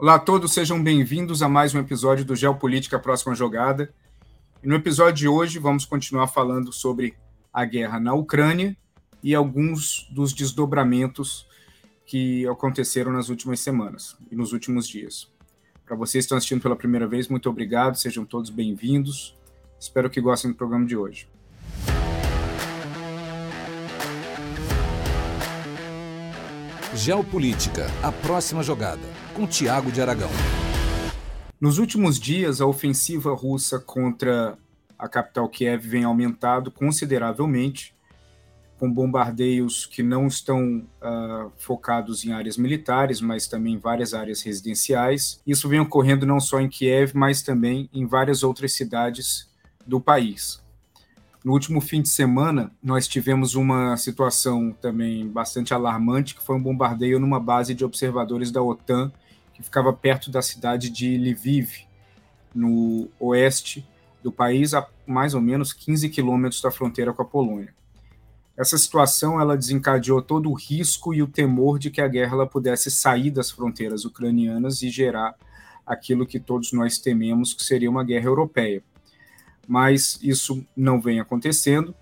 Olá a todos, sejam bem-vindos a mais um episódio do Geopolítica Próxima Jogada. E no episódio de hoje vamos continuar falando sobre a guerra na Ucrânia e alguns dos desdobramentos que aconteceram nas últimas semanas e nos últimos dias. Para vocês que estão assistindo pela primeira vez, muito obrigado, sejam todos bem-vindos. Espero que gostem do programa de hoje. Geopolítica, a próxima jogada, com Tiago de Aragão. Nos últimos dias, a ofensiva russa contra a capital Kiev vem aumentado consideravelmente, com bombardeios que não estão uh, focados em áreas militares, mas também em várias áreas residenciais. Isso vem ocorrendo não só em Kiev, mas também em várias outras cidades do país. No último fim de semana, nós tivemos uma situação também bastante alarmante, que foi um bombardeio numa base de observadores da OTAN, que ficava perto da cidade de Lviv, no oeste do país, a mais ou menos 15 quilômetros da fronteira com a Polônia. Essa situação ela desencadeou todo o risco e o temor de que a guerra pudesse sair das fronteiras ucranianas e gerar aquilo que todos nós tememos que seria uma guerra europeia mas isso não vem acontecendo.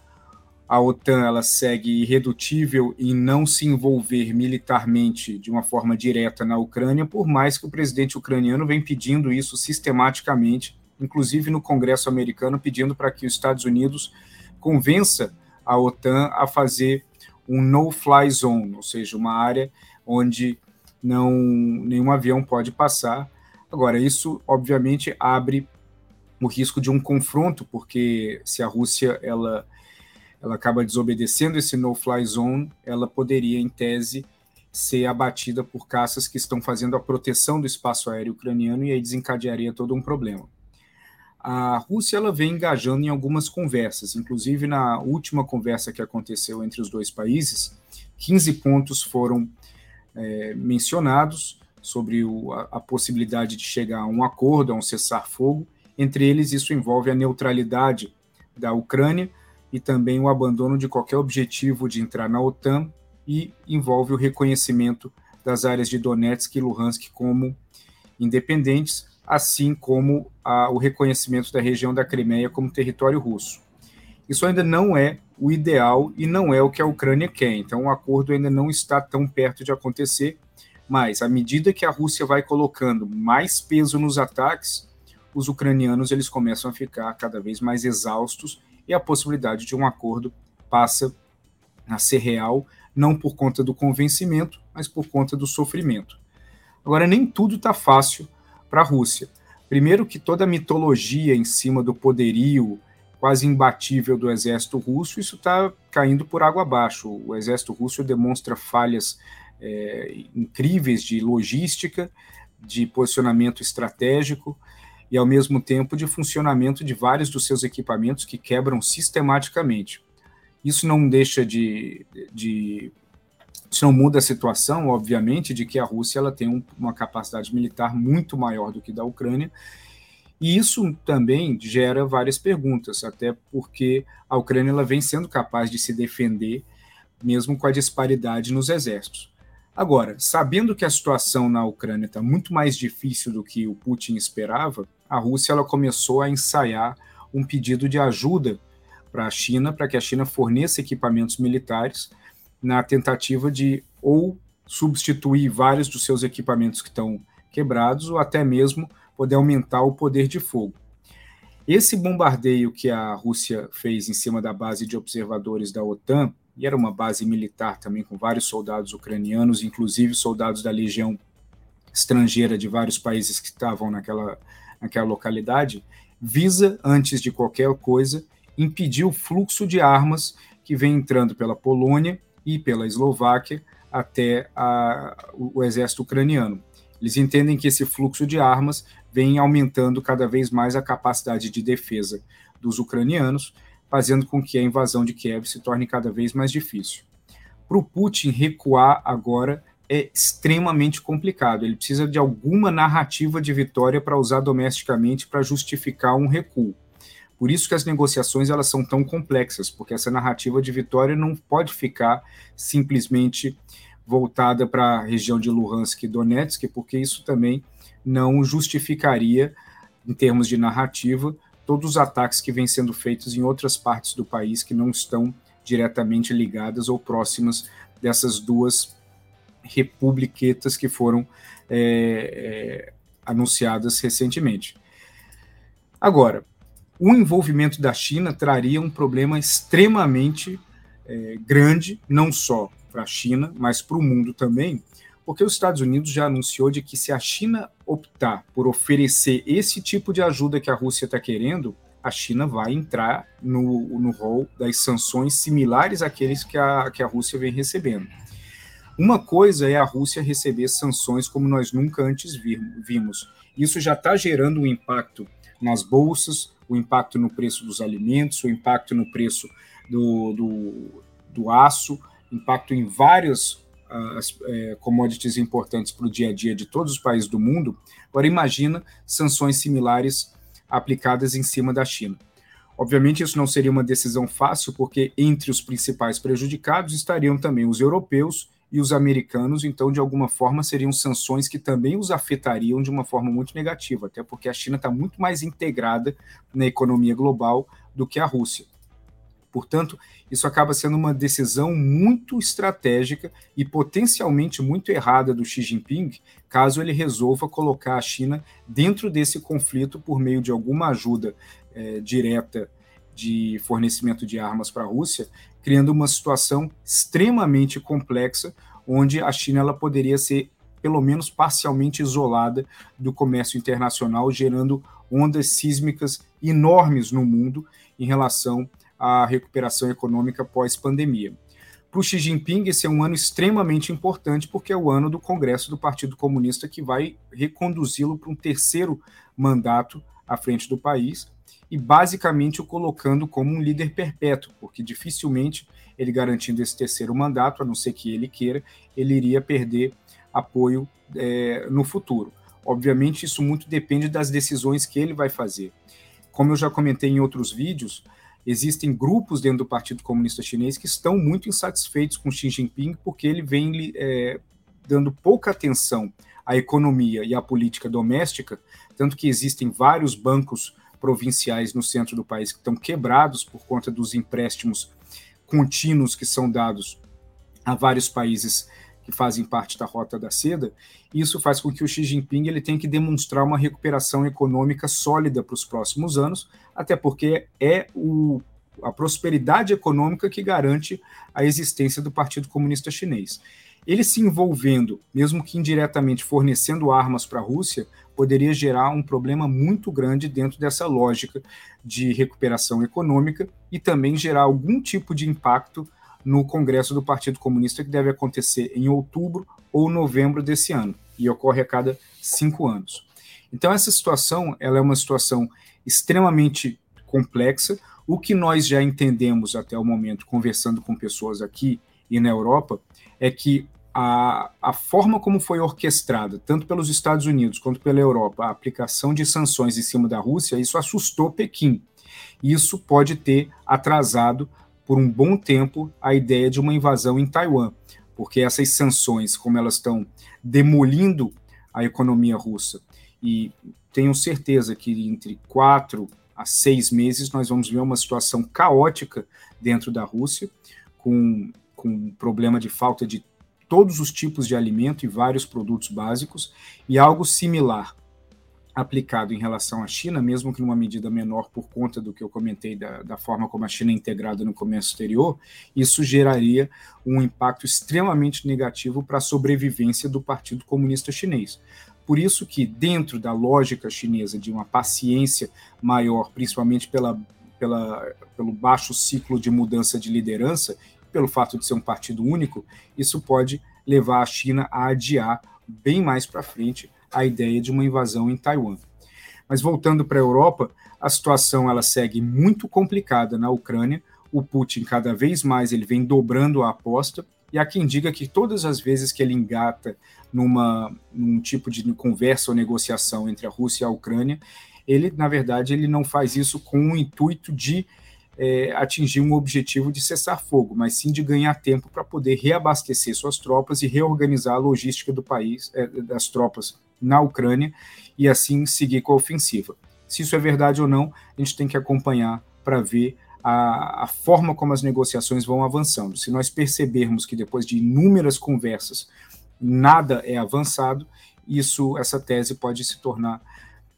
A OTAN ela segue irredutível em não se envolver militarmente de uma forma direta na Ucrânia, por mais que o presidente ucraniano vem pedindo isso sistematicamente, inclusive no Congresso americano, pedindo para que os Estados Unidos convença a OTAN a fazer um no-fly zone, ou seja, uma área onde não nenhum avião pode passar. Agora, isso obviamente abre o risco de um confronto, porque se a Rússia ela, ela acaba desobedecendo esse no-fly zone, ela poderia, em tese, ser abatida por caças que estão fazendo a proteção do espaço aéreo ucraniano e aí desencadearia todo um problema. A Rússia ela vem engajando em algumas conversas, inclusive na última conversa que aconteceu entre os dois países, 15 pontos foram é, mencionados sobre o, a, a possibilidade de chegar a um acordo, a um cessar-fogo, entre eles, isso envolve a neutralidade da Ucrânia e também o abandono de qualquer objetivo de entrar na OTAN e envolve o reconhecimento das áreas de Donetsk e Luhansk como independentes, assim como a, o reconhecimento da região da Crimeia como território russo. Isso ainda não é o ideal e não é o que a Ucrânia quer, então o acordo ainda não está tão perto de acontecer, mas à medida que a Rússia vai colocando mais peso nos ataques, os ucranianos eles começam a ficar cada vez mais exaustos e a possibilidade de um acordo passa a ser real, não por conta do convencimento, mas por conta do sofrimento. Agora, nem tudo está fácil para a Rússia. Primeiro, que toda a mitologia em cima do poderio quase imbatível do exército russo, isso está caindo por água abaixo. O exército russo demonstra falhas é, incríveis de logística, de posicionamento estratégico, e, ao mesmo tempo, de funcionamento de vários dos seus equipamentos que quebram sistematicamente. Isso não deixa de, de isso não muda a situação, obviamente, de que a Rússia ela tem um, uma capacidade militar muito maior do que da Ucrânia, e isso também gera várias perguntas, até porque a Ucrânia ela vem sendo capaz de se defender, mesmo com a disparidade nos exércitos. Agora, sabendo que a situação na Ucrânia está muito mais difícil do que o Putin esperava, a Rússia ela começou a ensaiar um pedido de ajuda para a China, para que a China forneça equipamentos militares na tentativa de ou substituir vários dos seus equipamentos que estão quebrados ou até mesmo poder aumentar o poder de fogo. Esse bombardeio que a Rússia fez em cima da base de observadores da OTAN, e era uma base militar também com vários soldados ucranianos, inclusive soldados da legião estrangeira de vários países que estavam naquela naquela localidade, visa, antes de qualquer coisa, impedir o fluxo de armas que vem entrando pela Polônia e pela Eslováquia até a, o, o exército ucraniano. Eles entendem que esse fluxo de armas vem aumentando cada vez mais a capacidade de defesa dos ucranianos, fazendo com que a invasão de Kiev se torne cada vez mais difícil. Para o Putin recuar agora é extremamente complicado. Ele precisa de alguma narrativa de vitória para usar domesticamente para justificar um recuo. Por isso que as negociações elas são tão complexas, porque essa narrativa de vitória não pode ficar simplesmente voltada para a região de Luhansk e Donetsk, porque isso também não justificaria, em termos de narrativa, todos os ataques que vêm sendo feitos em outras partes do país que não estão diretamente ligadas ou próximas dessas duas republiquetas que foram é, é, anunciadas recentemente. Agora, o envolvimento da China traria um problema extremamente é, grande, não só para a China, mas para o mundo também, porque os Estados Unidos já anunciou de que se a China optar por oferecer esse tipo de ajuda que a Rússia está querendo, a China vai entrar no, no rol das sanções similares àqueles que a, que a Rússia vem recebendo. Uma coisa é a Rússia receber sanções como nós nunca antes vimos. Isso já está gerando um impacto nas bolsas, o impacto no preço dos alimentos, o impacto no preço do, do, do aço, impacto em várias uh, é, commodities importantes para o dia a dia de todos os países do mundo. Agora, imagina sanções similares aplicadas em cima da China. Obviamente, isso não seria uma decisão fácil, porque entre os principais prejudicados estariam também os europeus e os americanos, então, de alguma forma, seriam sanções que também os afetariam de uma forma muito negativa, até porque a China está muito mais integrada na economia global do que a Rússia. Portanto, isso acaba sendo uma decisão muito estratégica e potencialmente muito errada do Xi Jinping, caso ele resolva colocar a China dentro desse conflito por meio de alguma ajuda é, direta de fornecimento de armas para a Rússia, criando uma situação extremamente complexa, onde a China ela poderia ser pelo menos parcialmente isolada do comércio internacional, gerando ondas sísmicas enormes no mundo em relação à recuperação econômica pós-pandemia. Para o Xi Jinping, esse é um ano extremamente importante, porque é o ano do Congresso do Partido Comunista que vai reconduzi-lo para um terceiro mandato à frente do país e basicamente o colocando como um líder perpétuo, porque dificilmente ele garantindo esse terceiro mandato, a não ser que ele queira, ele iria perder apoio é, no futuro. Obviamente, isso muito depende das decisões que ele vai fazer. Como eu já comentei em outros vídeos, existem grupos dentro do Partido Comunista Chinês que estão muito insatisfeitos com Xi Jinping porque ele vem é, dando pouca atenção à economia e à política doméstica, tanto que existem vários bancos provinciais no centro do país que estão quebrados por conta dos empréstimos contínuos que são dados a vários países que fazem parte da Rota da Seda, isso faz com que o Xi Jinping ele tenha que demonstrar uma recuperação econômica sólida para os próximos anos, até porque é o, a prosperidade econômica que garante a existência do Partido Comunista Chinês. Ele se envolvendo, mesmo que indiretamente fornecendo armas para a Rússia, poderia gerar um problema muito grande dentro dessa lógica de recuperação econômica e também gerar algum tipo de impacto no Congresso do Partido Comunista, que deve acontecer em outubro ou novembro desse ano, e ocorre a cada cinco anos. Então, essa situação ela é uma situação extremamente complexa. O que nós já entendemos até o momento, conversando com pessoas aqui e na Europa, é que a, a forma como foi orquestrada, tanto pelos Estados Unidos quanto pela Europa, a aplicação de sanções em cima da Rússia, isso assustou Pequim. Isso pode ter atrasado por um bom tempo a ideia de uma invasão em Taiwan, porque essas sanções, como elas estão demolindo a economia russa, e tenho certeza que entre quatro a seis meses nós vamos ver uma situação caótica dentro da Rússia, com, com um problema de falta de todos os tipos de alimento e vários produtos básicos, e algo similar aplicado em relação à China, mesmo que numa medida menor por conta do que eu comentei da, da forma como a China é integrada no comércio exterior, isso geraria um impacto extremamente negativo para a sobrevivência do Partido Comunista Chinês. Por isso que, dentro da lógica chinesa de uma paciência maior, principalmente pela, pela, pelo baixo ciclo de mudança de liderança, pelo fato de ser um partido único, isso pode levar a China a adiar bem mais para frente a ideia de uma invasão em Taiwan. Mas voltando para a Europa, a situação ela segue muito complicada na Ucrânia. O Putin cada vez mais ele vem dobrando a aposta e há quem diga que todas as vezes que ele engata numa num tipo de conversa ou negociação entre a Rússia e a Ucrânia, ele na verdade ele não faz isso com o intuito de é, atingir um objetivo de cessar fogo, mas sim de ganhar tempo para poder reabastecer suas tropas e reorganizar a logística do país, é, das tropas na Ucrânia e assim seguir com a ofensiva. Se isso é verdade ou não, a gente tem que acompanhar para ver a, a, forma como as negociações vão avançando. Se nós percebermos que depois de inúmeras conversas nada é avançado, isso, essa tese pode se tornar,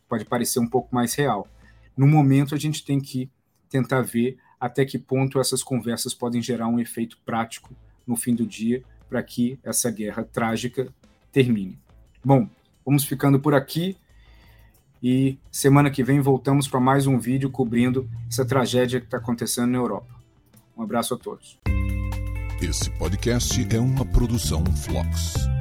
pode parecer um pouco mais real. No momento, a gente tem que tentar ver até que ponto essas conversas podem gerar um efeito prático no fim do dia para que essa guerra trágica termine. Bom, vamos ficando por aqui e semana que vem voltamos para mais um vídeo cobrindo essa tragédia que está acontecendo na Europa. Um abraço a todos. Esse podcast é uma produção Flux.